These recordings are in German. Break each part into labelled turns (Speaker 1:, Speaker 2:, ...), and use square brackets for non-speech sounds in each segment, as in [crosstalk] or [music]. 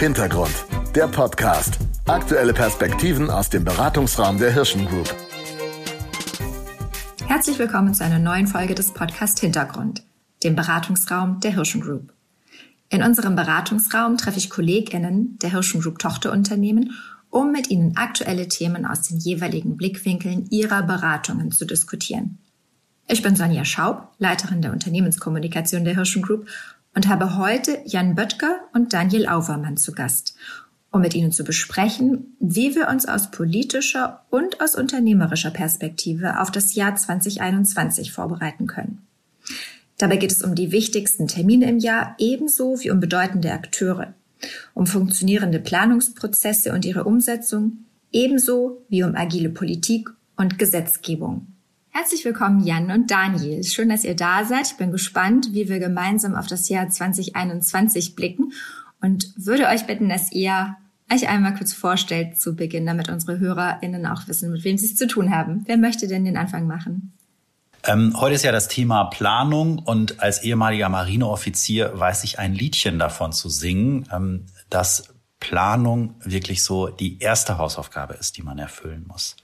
Speaker 1: Hintergrund, der Podcast. Aktuelle Perspektiven aus dem Beratungsraum der Hirschen Group.
Speaker 2: Herzlich willkommen zu einer neuen Folge des Podcast Hintergrund, dem Beratungsraum der Hirschen Group. In unserem Beratungsraum treffe ich KollegInnen der Hirschen Group Tochterunternehmen, um mit ihnen aktuelle Themen aus den jeweiligen Blickwinkeln ihrer Beratungen zu diskutieren. Ich bin Sonja Schaub, Leiterin der Unternehmenskommunikation der Hirschen Group und habe heute Jan Böttger und Daniel Auvermann zu Gast, um mit ihnen zu besprechen, wie wir uns aus politischer und aus unternehmerischer Perspektive auf das Jahr 2021 vorbereiten können. Dabei geht es um die wichtigsten Termine im Jahr ebenso wie um bedeutende Akteure, um funktionierende Planungsprozesse und ihre Umsetzung, ebenso wie um agile Politik und Gesetzgebung. Herzlich willkommen, Jan und Daniel. Schön, dass ihr da seid. Ich bin gespannt, wie wir gemeinsam auf das Jahr 2021 blicken und würde euch bitten, dass ihr euch einmal kurz vorstellt zu Beginn, damit unsere HörerInnen auch wissen, mit wem sie es zu tun haben. Wer möchte denn den Anfang machen?
Speaker 3: Ähm, heute ist ja das Thema Planung und als ehemaliger Marineoffizier weiß ich ein Liedchen davon zu singen, ähm, dass Planung wirklich so die erste Hausaufgabe ist, die man erfüllen muss.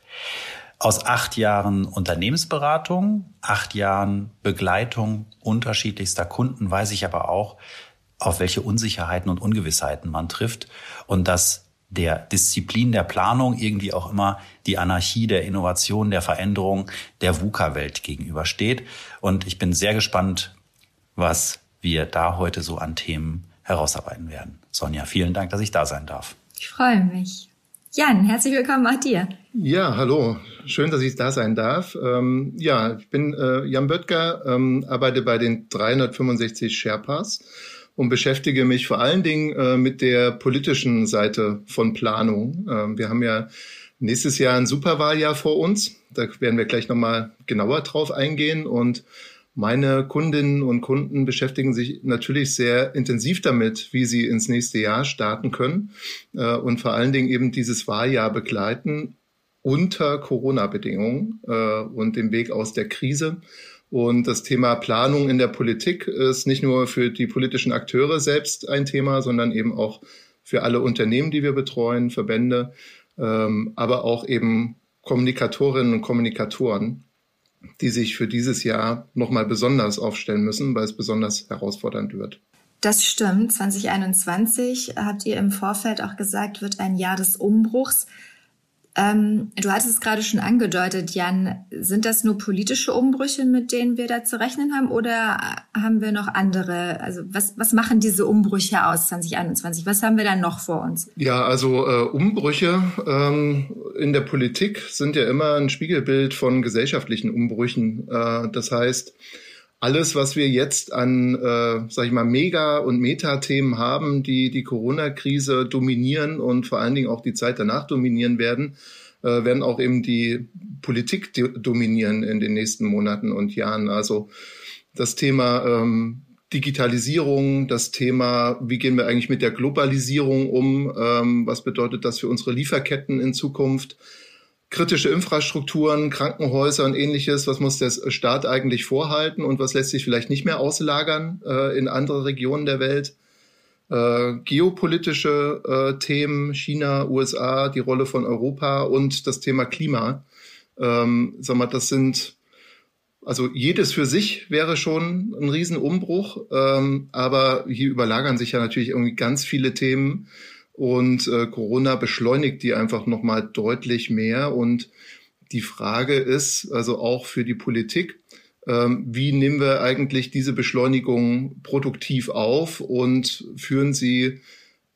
Speaker 3: Aus acht Jahren Unternehmensberatung, acht Jahren Begleitung unterschiedlichster Kunden weiß ich aber auch, auf welche Unsicherheiten und Ungewissheiten man trifft und dass der Disziplin der Planung irgendwie auch immer die Anarchie der Innovation, der Veränderung der VUCA-Welt gegenübersteht. Und ich bin sehr gespannt, was wir da heute so an Themen herausarbeiten werden. Sonja, vielen Dank, dass ich da sein darf.
Speaker 2: Ich freue mich. Jan, herzlich willkommen auch dir.
Speaker 4: Ja, hallo. Schön, dass ich da sein darf. Ähm, ja, ich bin äh, Jan Böttger, ähm, arbeite bei den 365 Sherpas und beschäftige mich vor allen Dingen äh, mit der politischen Seite von Planung. Ähm, wir haben ja nächstes Jahr ein Superwahljahr vor uns. Da werden wir gleich nochmal genauer drauf eingehen und meine Kundinnen und Kunden beschäftigen sich natürlich sehr intensiv damit, wie sie ins nächste Jahr starten können äh, und vor allen Dingen eben dieses Wahljahr begleiten unter Corona-Bedingungen äh, und dem Weg aus der Krise. Und das Thema Planung in der Politik ist nicht nur für die politischen Akteure selbst ein Thema, sondern eben auch für alle Unternehmen, die wir betreuen, Verbände, ähm, aber auch eben Kommunikatorinnen und Kommunikatoren die sich für dieses Jahr nochmal besonders aufstellen müssen, weil es besonders herausfordernd wird.
Speaker 2: Das stimmt. 2021 habt ihr im Vorfeld auch gesagt, wird ein Jahr des Umbruchs. Ähm, du hattest es gerade schon angedeutet, Jan. Sind das nur politische Umbrüche, mit denen wir da zu rechnen haben, oder haben wir noch andere? Also was, was machen diese Umbrüche aus 2021? Was haben wir da noch vor uns?
Speaker 4: Ja, also äh, Umbrüche ähm, in der Politik sind ja immer ein Spiegelbild von gesellschaftlichen Umbrüchen. Äh, das heißt, alles, was wir jetzt an, äh, sag ich mal, Mega- und Meta-Themen haben, die die Corona-Krise dominieren und vor allen Dingen auch die Zeit danach dominieren werden, äh, werden auch eben die Politik dominieren in den nächsten Monaten und Jahren. Also das Thema ähm, Digitalisierung, das Thema, wie gehen wir eigentlich mit der Globalisierung um, ähm, was bedeutet das für unsere Lieferketten in Zukunft, kritische Infrastrukturen, Krankenhäuser und ähnliches, was muss der Staat eigentlich vorhalten und was lässt sich vielleicht nicht mehr auslagern äh, in andere Regionen der Welt. Äh, geopolitische äh, Themen, China, USA, die Rolle von Europa und das Thema Klima. Ähm, sag mal, das sind also jedes für sich wäre schon ein Riesenumbruch, ähm, aber hier überlagern sich ja natürlich irgendwie ganz viele Themen, und äh, Corona beschleunigt die einfach nochmal deutlich mehr. Und die Frage ist also auch für die Politik, ähm, wie nehmen wir eigentlich diese Beschleunigung produktiv auf und führen sie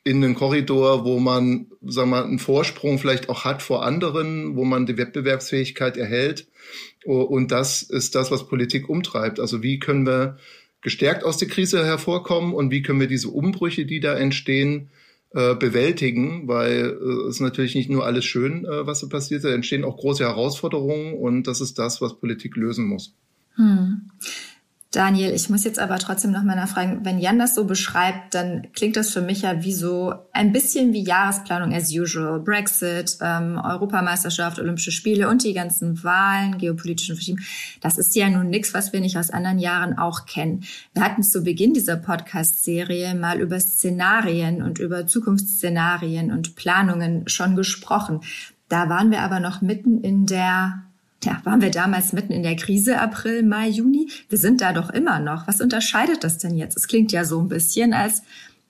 Speaker 4: in einen Korridor, wo man, sagen wir mal, einen Vorsprung vielleicht auch hat vor anderen, wo man die Wettbewerbsfähigkeit erhält. Und das ist das, was Politik umtreibt. Also wie können wir gestärkt aus der Krise hervorkommen und wie können wir diese Umbrüche, die da entstehen, äh, bewältigen, weil äh, es natürlich nicht nur alles schön, äh, was so passiert, da entstehen auch große Herausforderungen und das ist das, was Politik lösen muss.
Speaker 2: Hm. Daniel, ich muss jetzt aber trotzdem noch mal nachfragen, wenn Jan das so beschreibt, dann klingt das für mich ja wie so ein bisschen wie Jahresplanung as usual. Brexit, ähm, Europameisterschaft, Olympische Spiele und die ganzen Wahlen, geopolitischen Verschieben. Das ist ja nun nichts, was wir nicht aus anderen Jahren auch kennen. Wir hatten zu Beginn dieser Podcast-Serie mal über Szenarien und über Zukunftsszenarien und Planungen schon gesprochen. Da waren wir aber noch mitten in der ja, waren wir damals mitten in der Krise, April, Mai, Juni? Wir sind da doch immer noch. Was unterscheidet das denn jetzt? Es klingt ja so ein bisschen, als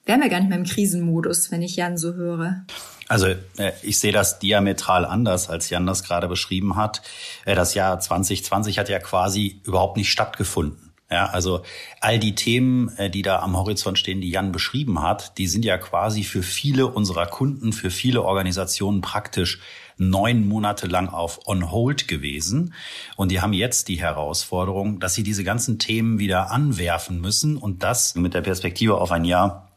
Speaker 2: wären wir gar nicht mehr im Krisenmodus, wenn ich Jan so höre.
Speaker 3: Also äh, ich sehe das diametral anders, als Jan das gerade beschrieben hat. Äh, das Jahr 2020 hat ja quasi überhaupt nicht stattgefunden. Ja, also all die Themen, äh, die da am Horizont stehen, die Jan beschrieben hat, die sind ja quasi für viele unserer Kunden, für viele Organisationen praktisch neun Monate lang auf On Hold gewesen. Und die haben jetzt die Herausforderung, dass sie diese ganzen Themen wieder anwerfen müssen und das mit der Perspektive auf ein Jahr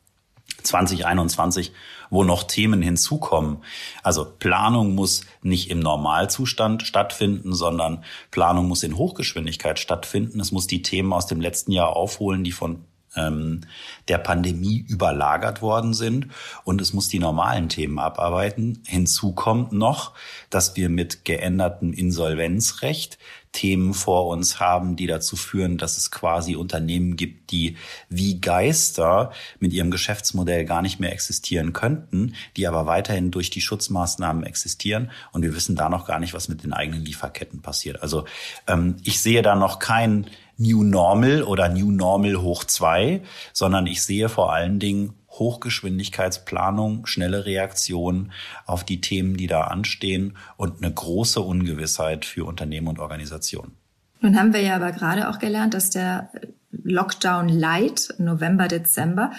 Speaker 3: 2021, wo noch Themen hinzukommen. Also Planung muss nicht im Normalzustand stattfinden, sondern Planung muss in Hochgeschwindigkeit stattfinden. Es muss die Themen aus dem letzten Jahr aufholen, die von ähm, der Pandemie überlagert worden sind und es muss die normalen Themen abarbeiten. Hinzu kommt noch, dass wir mit geändertem Insolvenzrecht Themen vor uns haben, die dazu führen, dass es quasi Unternehmen gibt, die wie Geister mit ihrem Geschäftsmodell gar nicht mehr existieren könnten, die aber weiterhin durch die Schutzmaßnahmen existieren und wir wissen da noch gar nicht, was mit den eigenen Lieferketten passiert. Also ähm, ich sehe da noch kein New Normal oder New Normal hoch zwei, sondern ich sehe vor allen Dingen Hochgeschwindigkeitsplanung, schnelle Reaktion auf die Themen, die da anstehen und eine große Ungewissheit für Unternehmen und Organisationen.
Speaker 2: Nun haben wir ja aber gerade auch gelernt, dass der Lockdown Light November, Dezember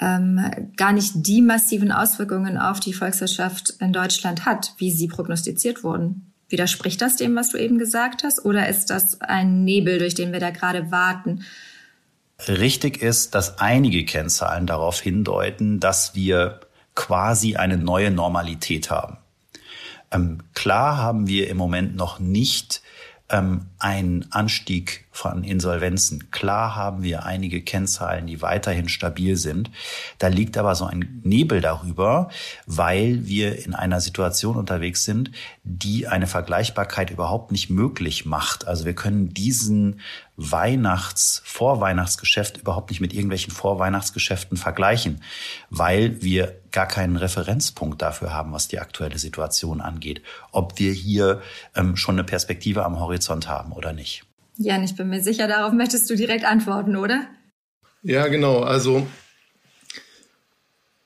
Speaker 2: ähm, gar nicht die massiven Auswirkungen auf die Volkswirtschaft in Deutschland hat, wie sie prognostiziert wurden. Widerspricht das dem, was du eben gesagt hast? Oder ist das ein Nebel, durch den wir da gerade warten?
Speaker 3: Richtig ist, dass einige Kennzahlen darauf hindeuten, dass wir quasi eine neue Normalität haben. Ähm, klar haben wir im Moment noch nicht ähm, einen Anstieg von Insolvenzen. Klar haben wir einige Kennzahlen, die weiterhin stabil sind. Da liegt aber so ein Nebel darüber, weil wir in einer Situation unterwegs sind, die eine Vergleichbarkeit überhaupt nicht möglich macht. Also wir können diesen Weihnachts-, Vorweihnachtsgeschäft überhaupt nicht mit irgendwelchen Vorweihnachtsgeschäften vergleichen, weil wir gar keinen Referenzpunkt dafür haben, was die aktuelle Situation angeht. Ob wir hier ähm, schon eine Perspektive am Horizont haben oder nicht.
Speaker 2: Jan, ich bin mir sicher, darauf möchtest du direkt antworten, oder?
Speaker 4: Ja, genau. Also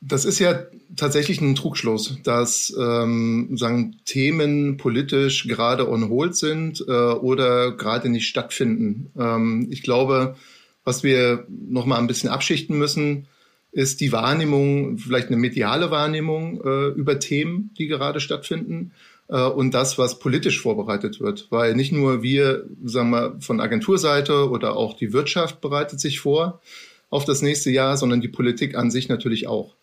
Speaker 4: das ist ja tatsächlich ein Trugschluss, dass ähm, sagen Themen politisch gerade on hold sind äh, oder gerade nicht stattfinden. Ähm, ich glaube, was wir noch mal ein bisschen abschichten müssen, ist die Wahrnehmung, vielleicht eine mediale Wahrnehmung äh, über Themen, die gerade stattfinden äh, und das, was politisch vorbereitet wird. Weil nicht nur wir, sagen wir, von Agenturseite oder auch die Wirtschaft bereitet sich vor auf das nächste Jahr, sondern die Politik an sich natürlich auch.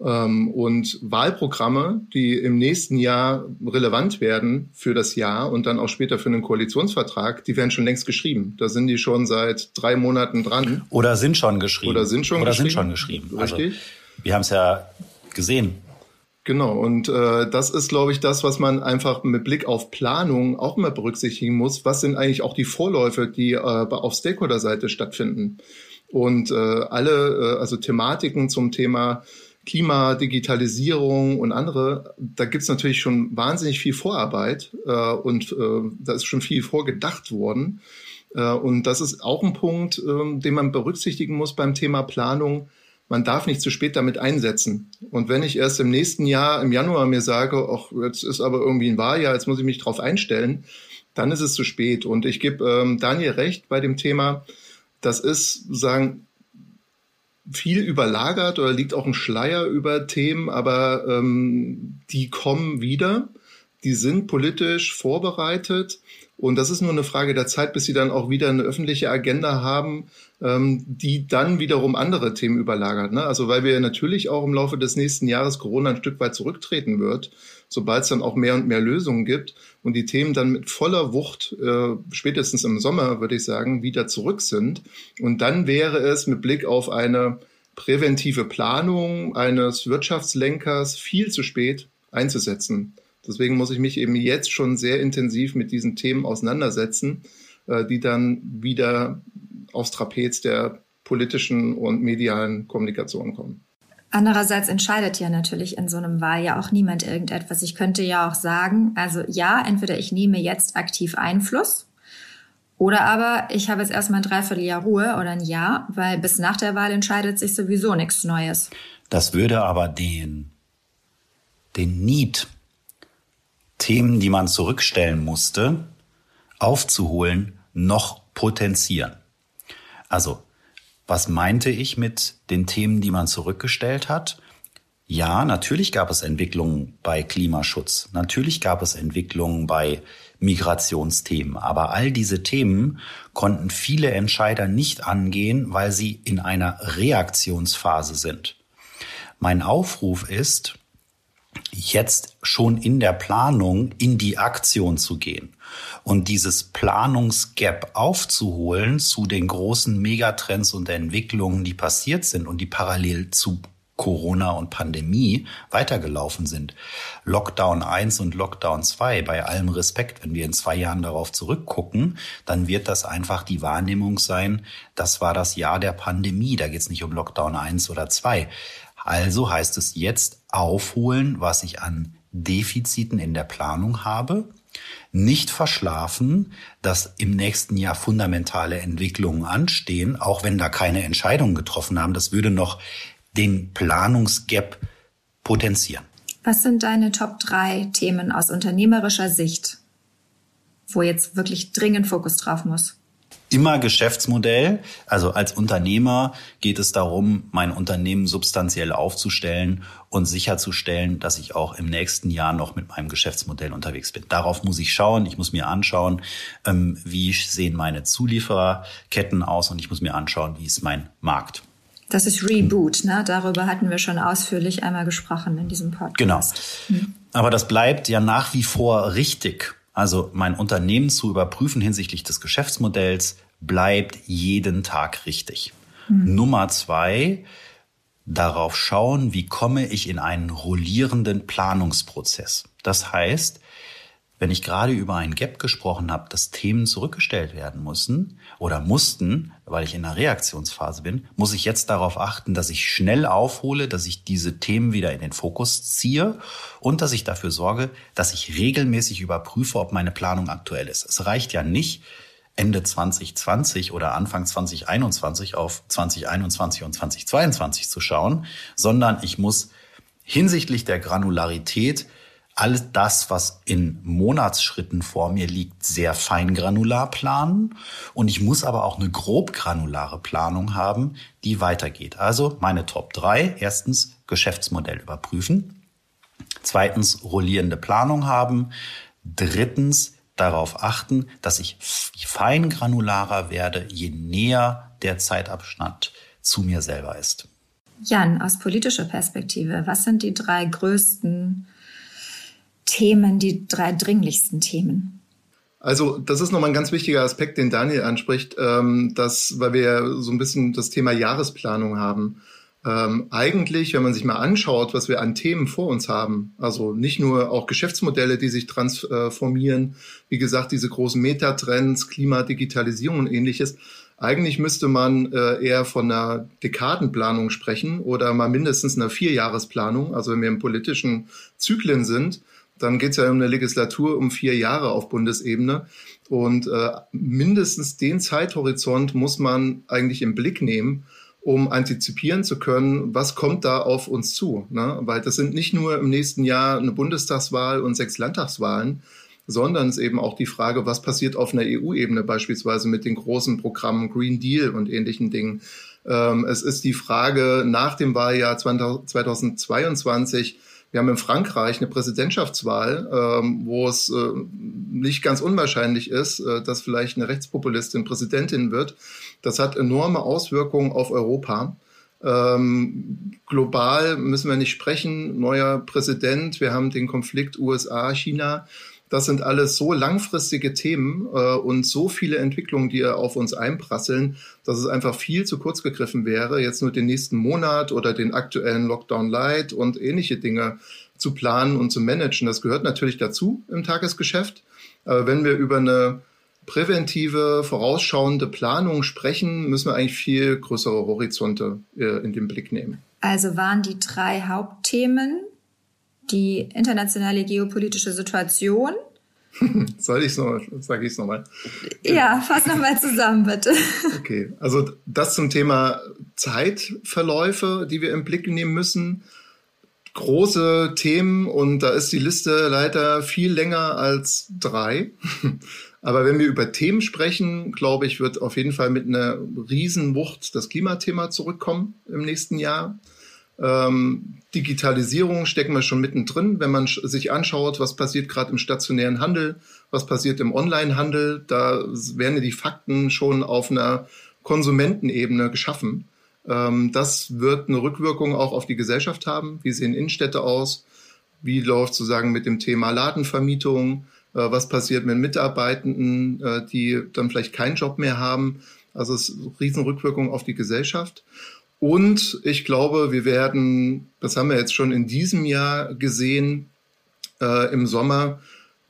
Speaker 4: Ähm, und Wahlprogramme, die im nächsten Jahr relevant werden für das Jahr und dann auch später für einen Koalitionsvertrag, die werden schon längst geschrieben. Da sind die schon seit drei Monaten dran.
Speaker 3: Oder sind schon geschrieben.
Speaker 4: Oder sind schon
Speaker 3: Oder
Speaker 4: geschrieben.
Speaker 3: Sind schon geschrieben.
Speaker 4: Richtig. Also,
Speaker 3: wir haben es ja gesehen.
Speaker 4: Genau, und äh, das ist, glaube ich, das, was man einfach mit Blick auf Planung auch immer berücksichtigen muss. Was sind eigentlich auch die Vorläufe, die äh, auf Stakeholder-Seite stattfinden? Und äh, alle, äh, also Thematiken zum Thema Klima, Digitalisierung und andere, da gibt's natürlich schon wahnsinnig viel Vorarbeit äh, und äh, da ist schon viel vorgedacht worden. Äh, und das ist auch ein Punkt, äh, den man berücksichtigen muss beim Thema Planung. Man darf nicht zu spät damit einsetzen. Und wenn ich erst im nächsten Jahr, im Januar mir sage, ach, jetzt ist aber irgendwie ein Wahljahr, jetzt muss ich mich drauf einstellen, dann ist es zu spät. Und ich gebe ähm, Daniel recht bei dem Thema, das ist, sagen, viel überlagert oder liegt auch ein Schleier über Themen, aber ähm, die kommen wieder. die sind politisch vorbereitet. Und das ist nur eine Frage der Zeit, bis sie dann auch wieder eine öffentliche Agenda haben, ähm, die dann wiederum andere Themen überlagert. Ne? Also weil wir natürlich auch im Laufe des nächsten Jahres Corona ein Stück weit zurücktreten wird, sobald es dann auch mehr und mehr Lösungen gibt und die Themen dann mit voller Wucht, äh, spätestens im Sommer, würde ich sagen, wieder zurück sind. Und dann wäre es mit Blick auf eine präventive Planung eines Wirtschaftslenkers viel zu spät einzusetzen. Deswegen muss ich mich eben jetzt schon sehr intensiv mit diesen Themen auseinandersetzen, äh, die dann wieder aufs Trapez der politischen und medialen Kommunikation kommen.
Speaker 2: Andererseits entscheidet ja natürlich in so einem Wahljahr auch niemand irgendetwas. Ich könnte ja auch sagen, also ja, entweder ich nehme jetzt aktiv Einfluss oder aber ich habe jetzt erstmal ein Dreivierteljahr Ruhe oder ein Jahr, weil bis nach der Wahl entscheidet sich sowieso nichts Neues.
Speaker 3: Das würde aber den, den Need Themen, die man zurückstellen musste, aufzuholen, noch potenzieren. Also, was meinte ich mit den Themen, die man zurückgestellt hat? Ja, natürlich gab es Entwicklungen bei Klimaschutz, natürlich gab es Entwicklungen bei Migrationsthemen, aber all diese Themen konnten viele Entscheider nicht angehen, weil sie in einer Reaktionsphase sind. Mein Aufruf ist, jetzt schon in der Planung in die Aktion zu gehen und dieses Planungsgap aufzuholen zu den großen Megatrends und Entwicklungen, die passiert sind und die parallel zu Corona und Pandemie weitergelaufen sind. Lockdown 1 und Lockdown 2, bei allem Respekt, wenn wir in zwei Jahren darauf zurückgucken, dann wird das einfach die Wahrnehmung sein, das war das Jahr der Pandemie, da geht es nicht um Lockdown 1 oder 2. Also heißt es jetzt aufholen, was ich an Defiziten in der Planung habe, nicht verschlafen, dass im nächsten Jahr fundamentale Entwicklungen anstehen, auch wenn da keine Entscheidungen getroffen haben. Das würde noch den Planungsgap potenzieren.
Speaker 2: Was sind deine Top 3 Themen aus unternehmerischer Sicht, wo jetzt wirklich dringend Fokus drauf muss?
Speaker 3: Immer Geschäftsmodell. Also als Unternehmer geht es darum, mein Unternehmen substanziell aufzustellen und sicherzustellen, dass ich auch im nächsten Jahr noch mit meinem Geschäftsmodell unterwegs bin. Darauf muss ich schauen. Ich muss mir anschauen, ähm, wie sehen meine Zuliefererketten aus und ich muss mir anschauen, wie ist mein Markt.
Speaker 2: Das ist Reboot, ne? Darüber hatten wir schon ausführlich einmal gesprochen in diesem Podcast.
Speaker 3: Genau. Hm. Aber das bleibt ja nach wie vor richtig. Also mein Unternehmen zu überprüfen hinsichtlich des Geschäftsmodells bleibt jeden Tag richtig. Mhm. Nummer zwei, darauf schauen, wie komme ich in einen rollierenden Planungsprozess. Das heißt, wenn ich gerade über ein Gap gesprochen habe, dass Themen zurückgestellt werden müssen oder mussten, weil ich in einer Reaktionsphase bin, muss ich jetzt darauf achten, dass ich schnell aufhole, dass ich diese Themen wieder in den Fokus ziehe und dass ich dafür sorge, dass ich regelmäßig überprüfe, ob meine Planung aktuell ist. Es reicht ja nicht, Ende 2020 oder Anfang 2021 auf 2021 und 2022 zu schauen, sondern ich muss hinsichtlich der Granularität all das, was in Monatsschritten vor mir liegt, sehr fein granular planen. Und ich muss aber auch eine grob granulare Planung haben, die weitergeht. Also meine Top 3. Erstens Geschäftsmodell überprüfen. Zweitens rollierende Planung haben. Drittens darauf achten, dass ich fein granularer werde, je näher der Zeitabschnitt zu mir selber ist.
Speaker 2: Jan, aus politischer Perspektive, was sind die drei größten Themen, die drei dringlichsten Themen?
Speaker 4: Also das ist nochmal ein ganz wichtiger Aspekt, den Daniel anspricht, ähm, dass, weil wir so ein bisschen das Thema Jahresplanung haben. Ähm, eigentlich, wenn man sich mal anschaut, was wir an Themen vor uns haben, also nicht nur auch Geschäftsmodelle, die sich transformieren, wie gesagt, diese großen Metatrends, Klima, Digitalisierung und ähnliches, eigentlich müsste man äh, eher von einer Dekadenplanung sprechen oder mal mindestens einer Vierjahresplanung, also wenn wir im politischen Zyklen sind, dann geht es ja um eine Legislatur um vier Jahre auf Bundesebene. Und äh, mindestens den Zeithorizont muss man eigentlich im Blick nehmen, um antizipieren zu können, was kommt da auf uns zu. Ne? Weil das sind nicht nur im nächsten Jahr eine Bundestagswahl und sechs Landtagswahlen, sondern es ist eben auch die Frage, was passiert auf einer EU-Ebene beispielsweise mit den großen Programmen Green Deal und ähnlichen Dingen. Ähm, es ist die Frage nach dem Wahljahr 2022, Wir haben in Frankreich eine Präsidentschaftswahl, ähm, wo es äh, nicht ganz unwahrscheinlich ist, äh, dass vielleicht eine Rechtspopulistin Präsidentin wird. Das hat enorme Auswirkungen auf Europa. Ähm, global müssen wir nicht sprechen. Neuer Präsident. Wir haben den Konflikt USA-China. Das sind alles so langfristige Themen äh, und so viele Entwicklungen, die auf uns einprasseln, dass es einfach viel zu kurz gegriffen wäre, jetzt nur den nächsten Monat oder den aktuellen Lockdown Light und ähnliche Dinge zu planen und zu managen. Das gehört natürlich dazu im Tagesgeschäft. Aber wenn wir über eine präventive, vorausschauende Planung sprechen, müssen wir eigentlich viel größere Horizonte äh, in den Blick nehmen.
Speaker 2: Also waren die drei Hauptthemen die internationale geopolitische Situation. [laughs]
Speaker 4: Soll ich es nochmal, sage ich es nochmal?
Speaker 2: Ja, fass nochmal zusammen, bitte. [laughs]
Speaker 4: Okay, also das zum Thema Zeitverläufe, die wir im Blick nehmen müssen. Große Themen und da ist die Liste leider viel länger als drei. [laughs] Aber wenn wir über Themen sprechen, glaube ich, wird auf jeden Fall mit einer Riesenwucht das Klimathema zurückkommen im nächsten Jahr. Ähm, Digitalisierung stecken wir schon mittendrin. Wenn man sich anschaut, was passiert gerade im stationären Handel, was passiert im Online-Handel, da werden die Fakten schon auf einer Konsumentenebene geschaffen. Ähm, das wird eine Rückwirkung auch auf die Gesellschaft haben. Wie sehen Innenstädte aus? Wie läuft sozusagen mit dem Thema Ladenvermietung? Äh, was passiert mit Mitarbeitenden, äh, die dann vielleicht keinen Job mehr haben? Also es ist eine Riesenrückwirkung auf die Gesellschaft. Und ich glaube, wir werden, das haben wir jetzt schon in diesem Jahr gesehen, äh, im Sommer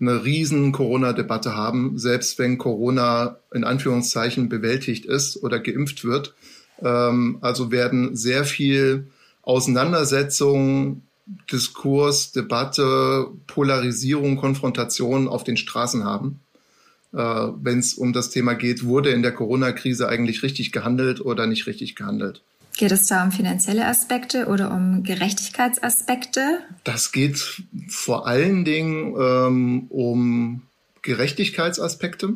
Speaker 4: eine riesen Corona-Debatte haben, selbst wenn Corona in Anführungszeichen bewältigt ist oder geimpft wird. Ähm, also werden sehr viel Auseinandersetzung, Diskurs, Debatte, Polarisierung, Konfrontation auf den Straßen haben. Äh, wenn es um das Thema geht, wurde in der Corona-Krise eigentlich richtig gehandelt oder nicht richtig gehandelt.
Speaker 2: Geht es da um finanzielle Aspekte oder um Gerechtigkeitsaspekte?
Speaker 4: Das geht vor allen Dingen ähm, um Gerechtigkeitsaspekte.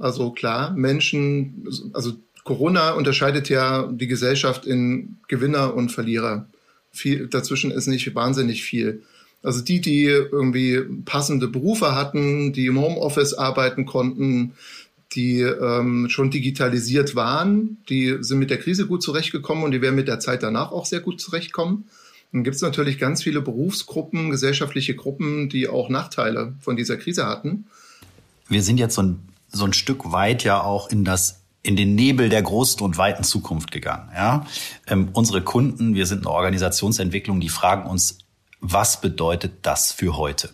Speaker 4: Also klar, Menschen, also Corona unterscheidet ja die Gesellschaft in Gewinner und Verlierer. Viel, dazwischen ist nicht wahnsinnig viel. Also die, die irgendwie passende Berufe hatten, die im Homeoffice arbeiten konnten, die ähm, schon digitalisiert waren, die sind mit der Krise gut zurechtgekommen und die werden mit der Zeit danach auch sehr gut zurechtkommen. Dann gibt es natürlich ganz viele Berufsgruppen, gesellschaftliche Gruppen, die auch Nachteile von dieser Krise hatten.
Speaker 3: Wir sind jetzt so ein, so ein Stück weit ja auch in das in den Nebel der großen und weiten Zukunft gegangen. Ja? Ähm, unsere Kunden, wir sind eine Organisationsentwicklung, die fragen uns, was bedeutet das für heute?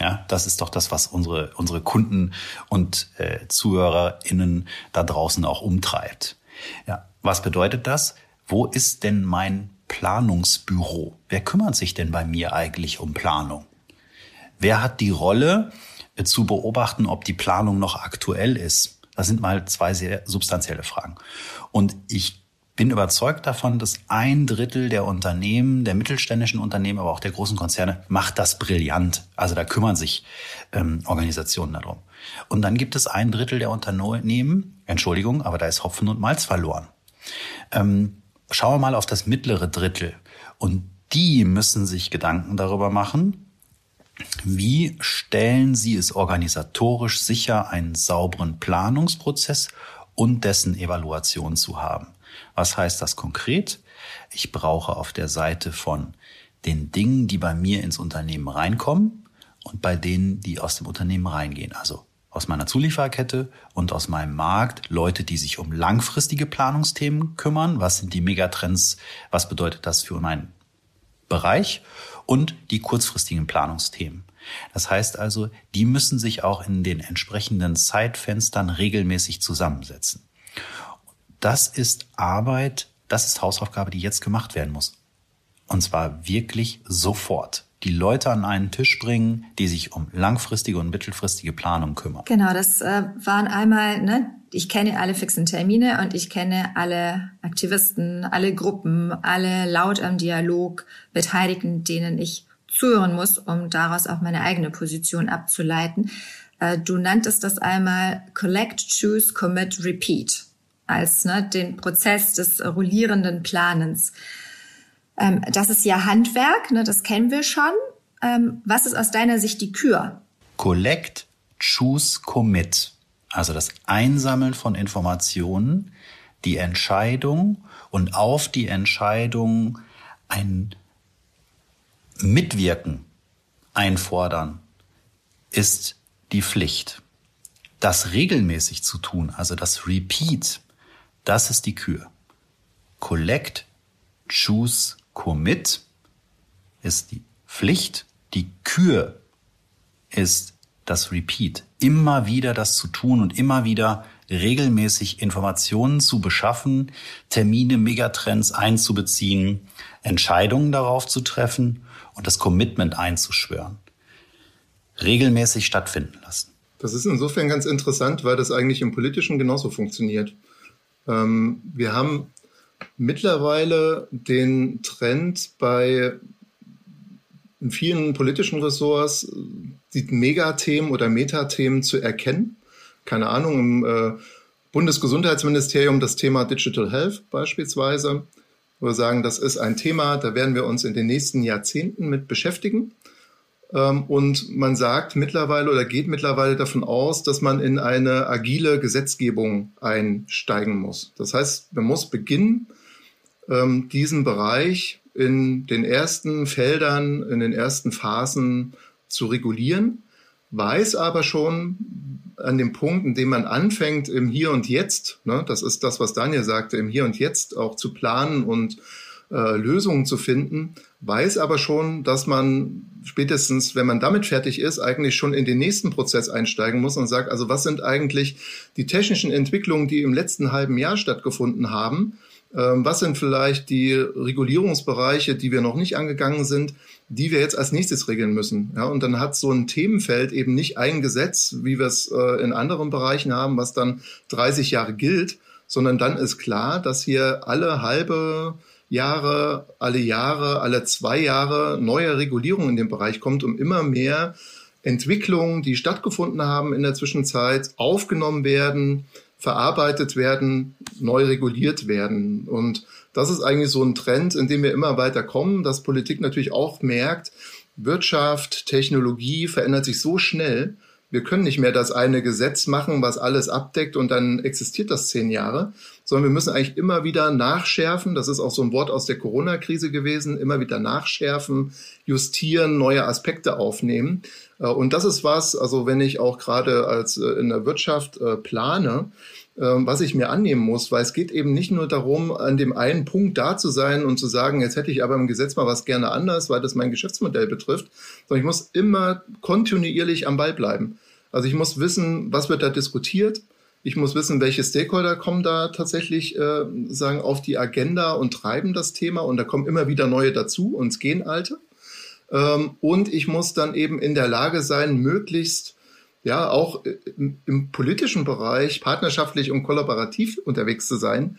Speaker 3: Ja, das ist doch das, was unsere, unsere Kunden und äh, ZuhörerInnen da draußen auch umtreibt. Ja, was bedeutet das? Wo ist denn mein Planungsbüro? Wer kümmert sich denn bei mir eigentlich um Planung? Wer hat die Rolle äh, zu beobachten, ob die Planung noch aktuell ist? Das sind mal zwei sehr substanzielle Fragen. Und ich bin überzeugt davon, dass ein Drittel der Unternehmen, der mittelständischen Unternehmen, aber auch der großen Konzerne macht das brillant. Also da kümmern sich ähm, Organisationen darum. Und dann gibt es ein Drittel der Unternehmen, Entschuldigung, aber da ist Hopfen und Malz verloren. Ähm, schauen wir mal auf das mittlere Drittel. Und die müssen sich Gedanken darüber machen, wie stellen sie es organisatorisch sicher, einen sauberen Planungsprozess und dessen Evaluation zu haben. Was heißt das konkret? Ich brauche auf der Seite von den Dingen, die bei mir ins Unternehmen reinkommen und bei denen, die aus dem Unternehmen reingehen. Also aus meiner Zuliefererkette und aus meinem Markt Leute, die sich um langfristige Planungsthemen kümmern. Was sind die Megatrends? Was bedeutet das für meinen Bereich? Und die kurzfristigen Planungsthemen. Das heißt also, die müssen sich auch in den entsprechenden Zeitfenstern regelmäßig zusammensetzen. Das ist Arbeit, das ist Hausaufgabe, die jetzt gemacht werden muss. Und zwar wirklich sofort. Die Leute an einen Tisch bringen, die sich um langfristige und mittelfristige Planung kümmern.
Speaker 2: Genau, das äh, waren einmal, ne, ich kenne alle fixen Termine und ich kenne alle Aktivisten, alle Gruppen, alle laut am Dialog Beteiligten, denen ich zuhören muss, um daraus auch meine eigene Position abzuleiten. Äh, du nanntest das einmal Collect, Choose, Commit, Repeat als ne, den Prozess des rollierenden Planens. Ähm, das ist ja Handwerk, ne, das kennen wir schon. Ähm, was ist aus deiner Sicht die Kür?
Speaker 3: Collect, Choose, Commit. Also das Einsammeln von Informationen, die Entscheidung und auf die Entscheidung ein Mitwirken einfordern, ist die Pflicht. Das regelmäßig zu tun, also das Repeat, das ist die Kür. Collect, Choose, Commit ist die Pflicht. Die Kür ist das Repeat. Immer wieder das zu tun und immer wieder regelmäßig Informationen zu beschaffen, Termine, Megatrends einzubeziehen, Entscheidungen darauf zu treffen und das Commitment einzuschwören. Regelmäßig stattfinden lassen.
Speaker 4: Das ist insofern ganz interessant, weil das eigentlich im Politischen genauso funktioniert. Ähm, wir haben mittlerweile den Trend bei vielen politischen Ressorts die Megathemen oder Metathemen zu erkennen. Keine Ahnung, im äh, Bundesgesundheitsministerium das Thema Digital Health beispielsweise, wo wir sagen, das ist ein Thema, da werden wir uns in den nächsten Jahrzehnten mit beschäftigen. Ähm, und man sagt mittlerweile oder geht mittlerweile davon aus, dass man in eine agile Gesetzgebung einsteigen muss. Das heißt, man muss beginnen, ähm, diesen Bereich in den ersten Feldern, in den ersten Phasen zu regulieren, weiß aber schon an dem Punkt, in dem man anfängt, im Hier und Jetzt, ne, das ist das, was Daniel sagte, im Hier und Jetzt auch zu planen und äh, Lösungen zu finden, weiß aber schon, dass man spätestens, wenn man damit fertig ist, eigentlich schon in den nächsten Prozess einsteigen muss und sagt, also was sind eigentlich die technischen Entwicklungen, die im letzten halben Jahr stattgefunden haben? Ähm, was sind vielleicht die Regulierungsbereiche, die wir noch nicht angegangen sind, die wir jetzt als nächstes regeln müssen? Ja, und dann hat so ein Themenfeld eben nicht ein Gesetz, wie wir es äh, in anderen Bereichen haben, was dann 30 Jahre gilt, sondern dann ist klar, dass hier alle halbe Jahre, alle Jahre, alle zwei Jahre neue Regulierung in dem Bereich kommt, um immer mehr Entwicklungen, die stattgefunden haben in der Zwischenzeit, aufgenommen werden, verarbeitet werden, neu reguliert werden. Und das ist eigentlich so ein Trend, in dem wir immer weiter kommen, dass Politik natürlich auch merkt, Wirtschaft, Technologie verändert sich so schnell, wir können nicht mehr das eine Gesetz machen, was alles abdeckt und dann existiert das zehn Jahre, sondern wir müssen eigentlich immer wieder nachschärfen. Das ist auch so ein Wort aus der Corona-Krise gewesen. Immer wieder nachschärfen, justieren, neue Aspekte aufnehmen. Äh, und das ist was, also wenn ich auch gerade als äh, in der Wirtschaft äh, plane, was ich mir annehmen muss, weil es geht eben nicht nur darum, an dem einen Punkt da zu sein und zu sagen, jetzt hätte ich aber im Gesetz mal was gerne anders, weil das mein Geschäftsmodell betrifft, sondern ich muss immer kontinuierlich am Ball bleiben. Also ich muss wissen, was wird da diskutiert. Ich muss wissen, welche Stakeholder kommen da tatsächlich äh, sagen auf die Agenda und treiben das Thema und da kommen immer wieder neue dazu und es gehen alte. Ähm, und ich muss dann eben in der Lage sein, möglichst ja auch im, im politischen Bereich partnerschaftlich und kollaborativ unterwegs zu sein,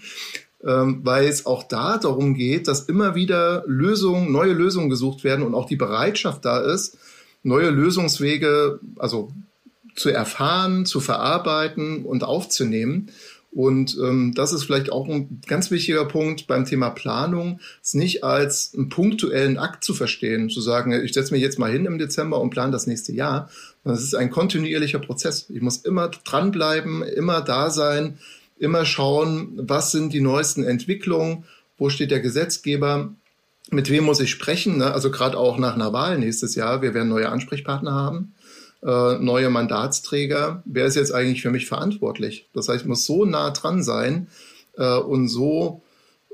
Speaker 4: ähm, weil es auch da darum geht, dass immer wieder Lösungen, neue Lösungen gesucht werden und auch die Bereitschaft da ist, neue Lösungswege, also zu erfahren, zu verarbeiten und aufzunehmen. Und ähm, das ist vielleicht auch ein ganz wichtiger Punkt beim Thema Planung, es nicht als einen punktuellen Akt zu verstehen, zu sagen, ich setze mich jetzt mal hin im Dezember und plane das nächste Jahr. Das ist ein kontinuierlicher Prozess. Ich muss immer dranbleiben, immer da sein, immer schauen, was sind die neuesten Entwicklungen, wo steht der Gesetzgeber, mit wem muss ich sprechen, ne? also gerade auch nach einer Wahl nächstes Jahr, wir werden neue Ansprechpartner haben äh, neue Mandatsträger, wer ist jetzt eigentlich für mich verantwortlich? Das heißt, ich muss so nah dran sein äh, und so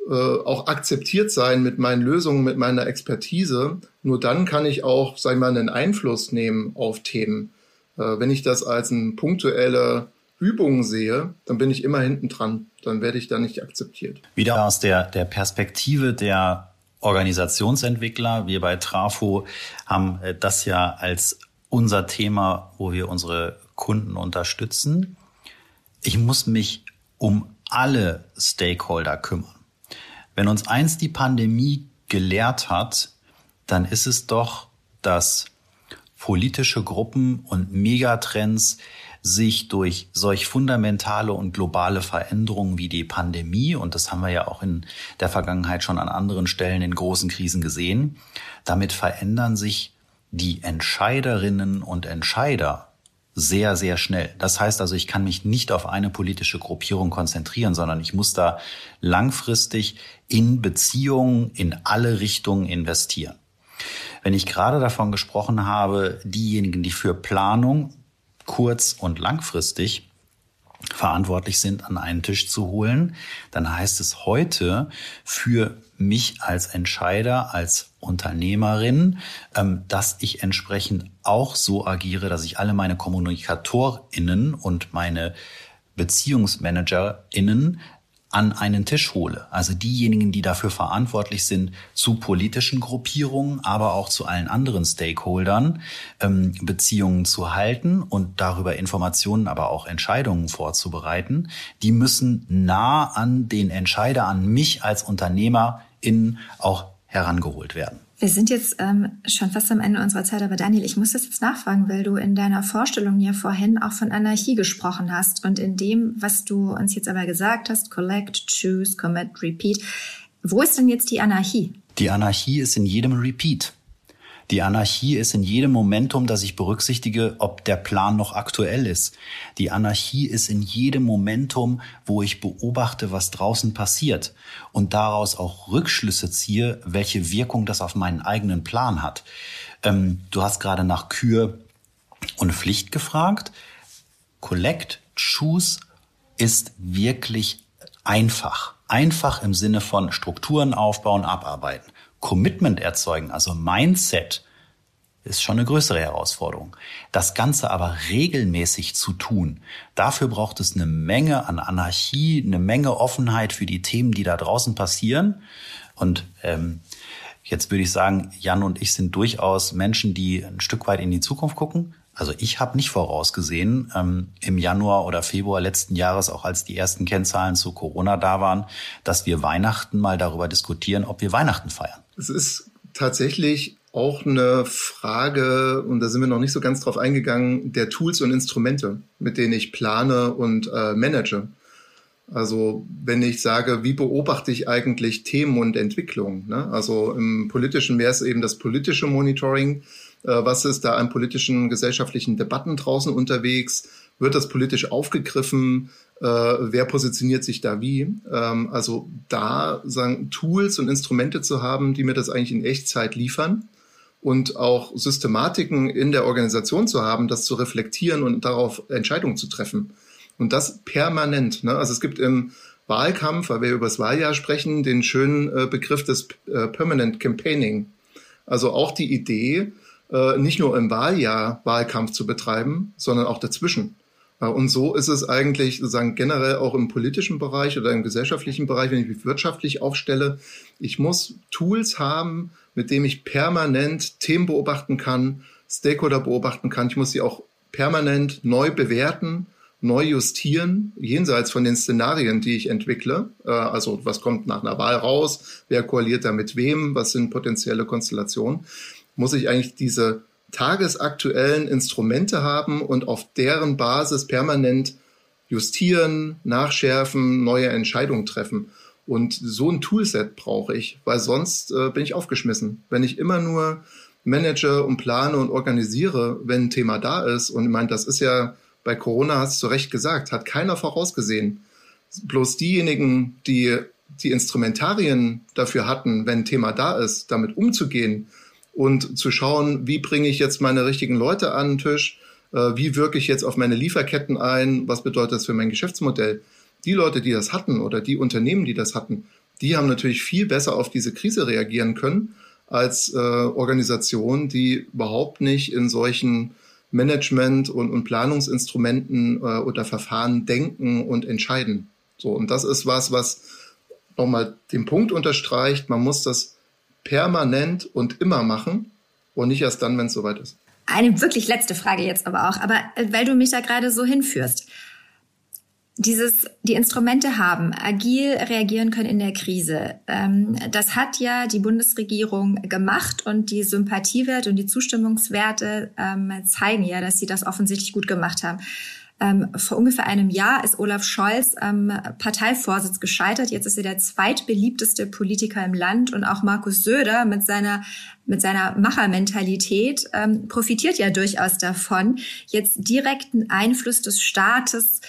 Speaker 4: äh, auch akzeptiert sein mit meinen Lösungen, mit meiner Expertise. Nur dann kann ich auch, sagen wir mal, einen Einfluss nehmen auf Themen. Äh, wenn ich das als eine punktuelle Übung sehe, dann bin ich immer hinten dran. Dann werde ich da nicht akzeptiert.
Speaker 3: Wieder aus der, der Perspektive der Organisationsentwickler. Wir bei Trafo haben äh, das ja als unser Thema, wo wir unsere Kunden unterstützen. Ich muss mich um alle Stakeholder kümmern. Wenn uns eins die Pandemie gelehrt hat, dann ist es doch, dass politische Gruppen und Megatrends sich durch solch fundamentale und globale Veränderungen wie die Pandemie, und das haben wir ja auch in der Vergangenheit schon an anderen Stellen in großen Krisen gesehen, damit verändern sich die Entscheiderinnen und Entscheider sehr, sehr schnell. Das heißt also, ich kann mich nicht auf eine politische Gruppierung konzentrieren, sondern ich muss da langfristig in Beziehungen in alle Richtungen investieren. Wenn ich gerade davon gesprochen habe, diejenigen, die für Planung kurz- und langfristig verantwortlich sind, an einen Tisch zu holen, dann heißt es heute für mich als Entscheider, als Unternehmerin, ähm, dass ich entsprechend auch so agiere, dass ich alle meine KommunikatorInnen und meine BeziehungsmanagerInnen an einen Tisch hole. Also diejenigen, die dafür verantwortlich sind, zu politischen Gruppierungen, aber auch zu allen anderen Stakeholdern ähm, Beziehungen zu halten und darüber Informationen, aber auch Entscheidungen vorzubereiten. Die müssen nah an den Entscheider, an mich als Unternehmerin auch herangeholt werden.
Speaker 2: Wir sind jetzt ähm, schon fast am Ende unserer Zeit, aber Daniel, ich muss das jetzt nachfragen, weil du in deiner Vorstellung ja vorhin auch von Anarchie gesprochen hast und in dem, was du uns jetzt aber gesagt hast, collect, choose, commit, repeat. Wo ist denn jetzt die Anarchie?
Speaker 3: Die Anarchie ist in jedem Repeat. Die Anarchie ist in jedem Momentum, dass ich berücksichtige, ob der Plan noch aktuell ist. Die Anarchie ist in jedem Momentum, wo ich beobachte, was draußen passiert und daraus auch Rückschlüsse ziehe, welche Wirkung das auf meinen eigenen Plan hat. Ähm, du hast gerade nach Kür und Pflicht gefragt. Collect, Choose ist wirklich einfach. Einfach im Sinne von Strukturen aufbauen, abarbeiten. Commitment erzeugen, also Mindset, ist schon eine größere Herausforderung. Das Ganze aber regelmäßig zu tun, dafür braucht es eine Menge an Anarchie, eine Menge Offenheit für die Themen, die da draußen passieren. Und ähm, jetzt würde ich sagen, Jan und ich sind durchaus Menschen, die ein Stück weit in die Zukunft gucken. Also ich habe nicht vorausgesehen, ähm, im Januar oder Februar letzten Jahres, auch als die ersten Kennzahlen zu Corona da waren, dass wir Weihnachten mal darüber diskutieren, ob wir Weihnachten feiern.
Speaker 4: Es ist tatsächlich auch eine Frage, und da sind wir noch nicht so ganz drauf eingegangen, der Tools und Instrumente, mit denen ich plane und äh, manage. Also wenn ich sage, wie beobachte ich eigentlich Themen und Entwicklungen? Ne? Also im politischen wäre es eben das politische Monitoring was ist da an politischen, gesellschaftlichen Debatten draußen unterwegs? Wird das politisch aufgegriffen? Äh, wer positioniert sich da wie? Ähm, also da sagen, Tools und Instrumente zu haben, die mir das eigentlich in Echtzeit liefern und auch Systematiken in der Organisation zu haben, das zu reflektieren und darauf Entscheidungen zu treffen. Und das permanent. Ne? Also es gibt im Wahlkampf, weil wir über das Wahljahr sprechen, den schönen äh, Begriff des äh, Permanent Campaigning. Also auch die Idee, äh, nicht nur im Wahljahr Wahlkampf zu betreiben, sondern auch dazwischen. Äh, und so ist es eigentlich sozusagen generell auch im politischen Bereich oder im gesellschaftlichen Bereich, wenn ich mich wirtschaftlich aufstelle. Ich muss Tools haben, mit denen ich permanent Themen beobachten kann, Stakeholder beobachten kann. Ich muss sie auch permanent neu bewerten, neu justieren, jenseits von den Szenarien, die ich entwickle. Äh, also was kommt nach einer Wahl raus, wer koaliert da mit wem, was sind potenzielle Konstellationen muss ich eigentlich diese tagesaktuellen Instrumente haben und auf deren Basis permanent justieren, nachschärfen, neue Entscheidungen treffen. Und so ein Toolset brauche ich, weil sonst äh, bin ich aufgeschmissen. Wenn ich immer nur manage und plane und organisiere, wenn ein Thema da ist, und ich meine, das ist ja bei Corona, hast du recht gesagt, hat keiner vorausgesehen. Bloß diejenigen, die die Instrumentarien dafür hatten, wenn ein Thema da ist, damit umzugehen, und zu schauen, wie bringe ich jetzt meine richtigen Leute an den Tisch, äh, wie wirke ich jetzt auf meine Lieferketten ein, was bedeutet das für mein Geschäftsmodell. Die Leute, die das hatten oder die Unternehmen, die das hatten, die haben natürlich viel besser auf diese Krise reagieren können als äh, Organisationen, die überhaupt nicht in solchen Management- und, und Planungsinstrumenten äh, oder Verfahren denken und entscheiden. So, und das ist was, was nochmal den Punkt unterstreicht, man muss das permanent und immer machen und nicht erst dann, wenn es soweit ist.
Speaker 2: Eine wirklich letzte Frage jetzt aber auch, aber äh, weil du mich da gerade so hinführst. dieses, die Instrumente haben, agil reagieren können in der Krise. Ähm, das hat ja die Bundesregierung gemacht und die Sympathiewerte und die Zustimmungswerte ähm, zeigen ja, dass sie das offensichtlich gut gemacht haben. Ähm, vor ungefähr einem Jahr ist Olaf Scholz am Parteivorsitz gescheitert. Jetzt ist er der zweitbeliebteste Politiker im Land und auch Markus Söder mit seiner mit seiner Machermentalität ähm, profitiert ja durchaus davon, jetzt direkten Einfluss des Staates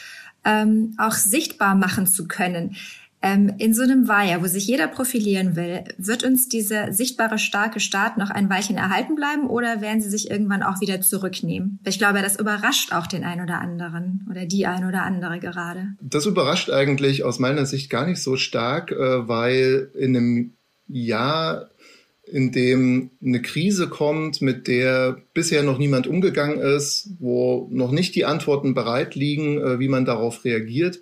Speaker 2: ähm, auch sichtbar machen zu können. Ähm, in so einem Wahljahr, wo sich jeder profilieren will, wird uns dieser sichtbare, starke Staat noch ein Weilchen erhalten bleiben oder werden sie sich irgendwann auch wieder zurücknehmen? Ich glaube, das überrascht auch den einen oder anderen oder die ein oder andere gerade.
Speaker 4: Das überrascht eigentlich aus meiner Sicht gar nicht so stark, äh, weil in einem Jahr in dem eine Krise kommt, mit der bisher noch niemand umgegangen ist, wo noch nicht die Antworten bereit liegen, äh, wie man darauf reagiert.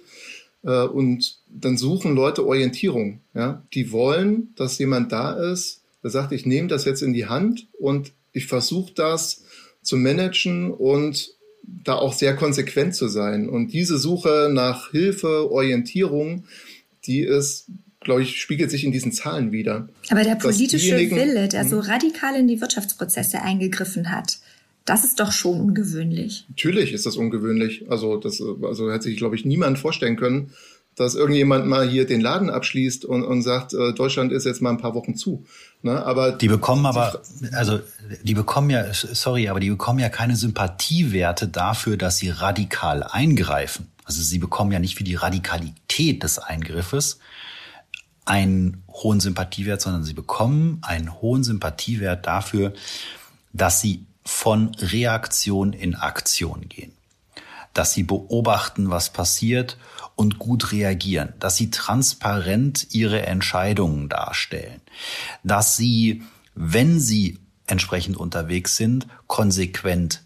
Speaker 4: Äh, und dann suchen Leute Orientierung. Ja? Die wollen, dass jemand da ist, der sagt, ich nehme das jetzt in die Hand und ich versuche das zu managen und da auch sehr konsequent zu sein. Und diese Suche nach Hilfe, Orientierung, die ist glaube ich, spiegelt sich in diesen Zahlen wieder.
Speaker 2: Aber der politische Wille, der so hm? radikal in die Wirtschaftsprozesse eingegriffen hat, das ist doch schon ungewöhnlich.
Speaker 4: Natürlich ist das ungewöhnlich. Also das, also hätte sich, glaube ich, niemand vorstellen können, dass irgendjemand mal hier den Laden abschließt und, und sagt, äh, Deutschland ist jetzt mal ein paar Wochen zu. Ne? Aber
Speaker 3: die bekommen aber, also die bekommen ja, sorry, aber die bekommen ja keine Sympathiewerte dafür, dass sie radikal eingreifen. Also sie bekommen ja nicht für die Radikalität des Eingriffes, einen hohen Sympathiewert, sondern sie bekommen einen hohen Sympathiewert dafür, dass sie von Reaktion in Aktion gehen, dass sie beobachten, was passiert und gut reagieren, dass sie transparent ihre Entscheidungen darstellen, dass sie, wenn sie entsprechend unterwegs sind, konsequent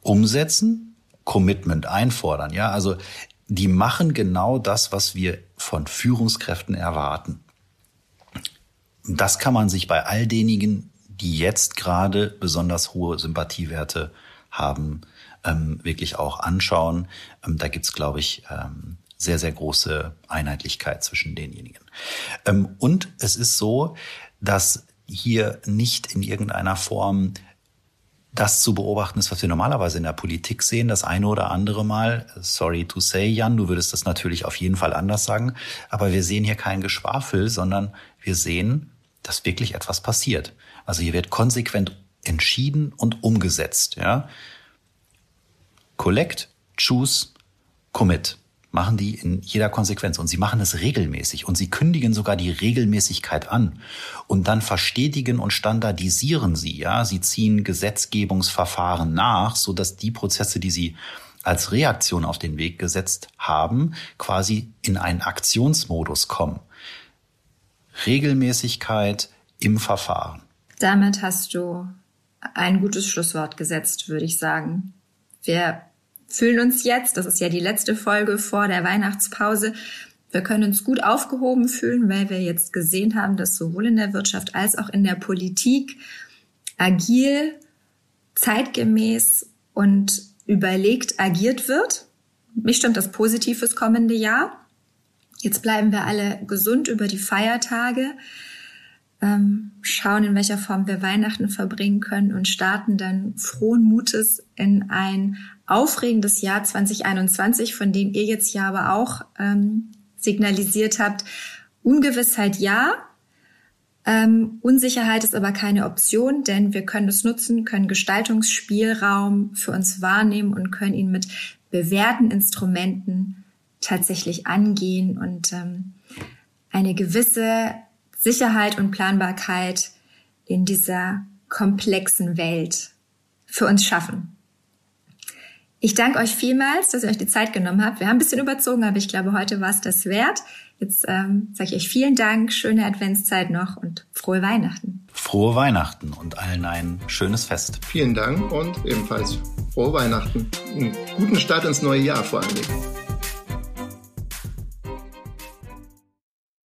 Speaker 3: umsetzen, Commitment einfordern. Ja, also die machen genau das, was wir von Führungskräften erwarten. Das kann man sich bei all denjenigen, die jetzt gerade besonders hohe Sympathiewerte haben, ähm, wirklich auch anschauen. Ähm, da gibt's, glaube ich, ähm, sehr, sehr große Einheitlichkeit zwischen denjenigen. Ähm, und es ist so, dass hier nicht in irgendeiner Form das zu beobachten ist, was wir normalerweise in der Politik sehen, das eine oder andere Mal. Sorry to say, Jan, du würdest das natürlich auf jeden Fall anders sagen. Aber wir sehen hier kein Geschwafel, sondern wir sehen, dass wirklich etwas passiert. Also hier wird konsequent entschieden und umgesetzt, ja. Collect, choose, commit machen die in jeder Konsequenz und sie machen es regelmäßig und sie kündigen sogar die Regelmäßigkeit an und dann verstetigen und standardisieren sie, ja, sie ziehen Gesetzgebungsverfahren nach, so dass die Prozesse, die sie als Reaktion auf den Weg gesetzt haben, quasi in einen Aktionsmodus kommen. Regelmäßigkeit im Verfahren.
Speaker 2: Damit hast du ein gutes Schlusswort gesetzt, würde ich sagen. Wir fühlen uns jetzt, das ist ja die letzte Folge vor der Weihnachtspause, wir können uns gut aufgehoben fühlen, weil wir jetzt gesehen haben, dass sowohl in der Wirtschaft als auch in der Politik agil, zeitgemäß und überlegt agiert wird. Mich stimmt das positiv fürs kommende Jahr. Jetzt bleiben wir alle gesund über die Feiertage, ähm, schauen, in welcher Form wir Weihnachten verbringen können und starten dann frohen Mutes in ein aufregendes Jahr 2021, von dem ihr jetzt ja aber auch ähm, signalisiert habt, Ungewissheit ja, ähm, Unsicherheit ist aber keine Option, denn wir können es nutzen, können Gestaltungsspielraum für uns wahrnehmen und können ihn mit bewährten Instrumenten tatsächlich angehen und ähm, eine gewisse Sicherheit und Planbarkeit in dieser komplexen Welt für uns schaffen. Ich danke euch vielmals, dass ihr euch die Zeit genommen habt. Wir haben ein bisschen überzogen, aber ich glaube, heute war es das wert. Jetzt ähm, sage ich euch vielen Dank, schöne Adventszeit noch und frohe Weihnachten.
Speaker 3: Frohe Weihnachten und allen ein schönes Fest.
Speaker 4: Vielen Dank und ebenfalls frohe Weihnachten. Einen guten Start ins neue Jahr vor allen Dingen.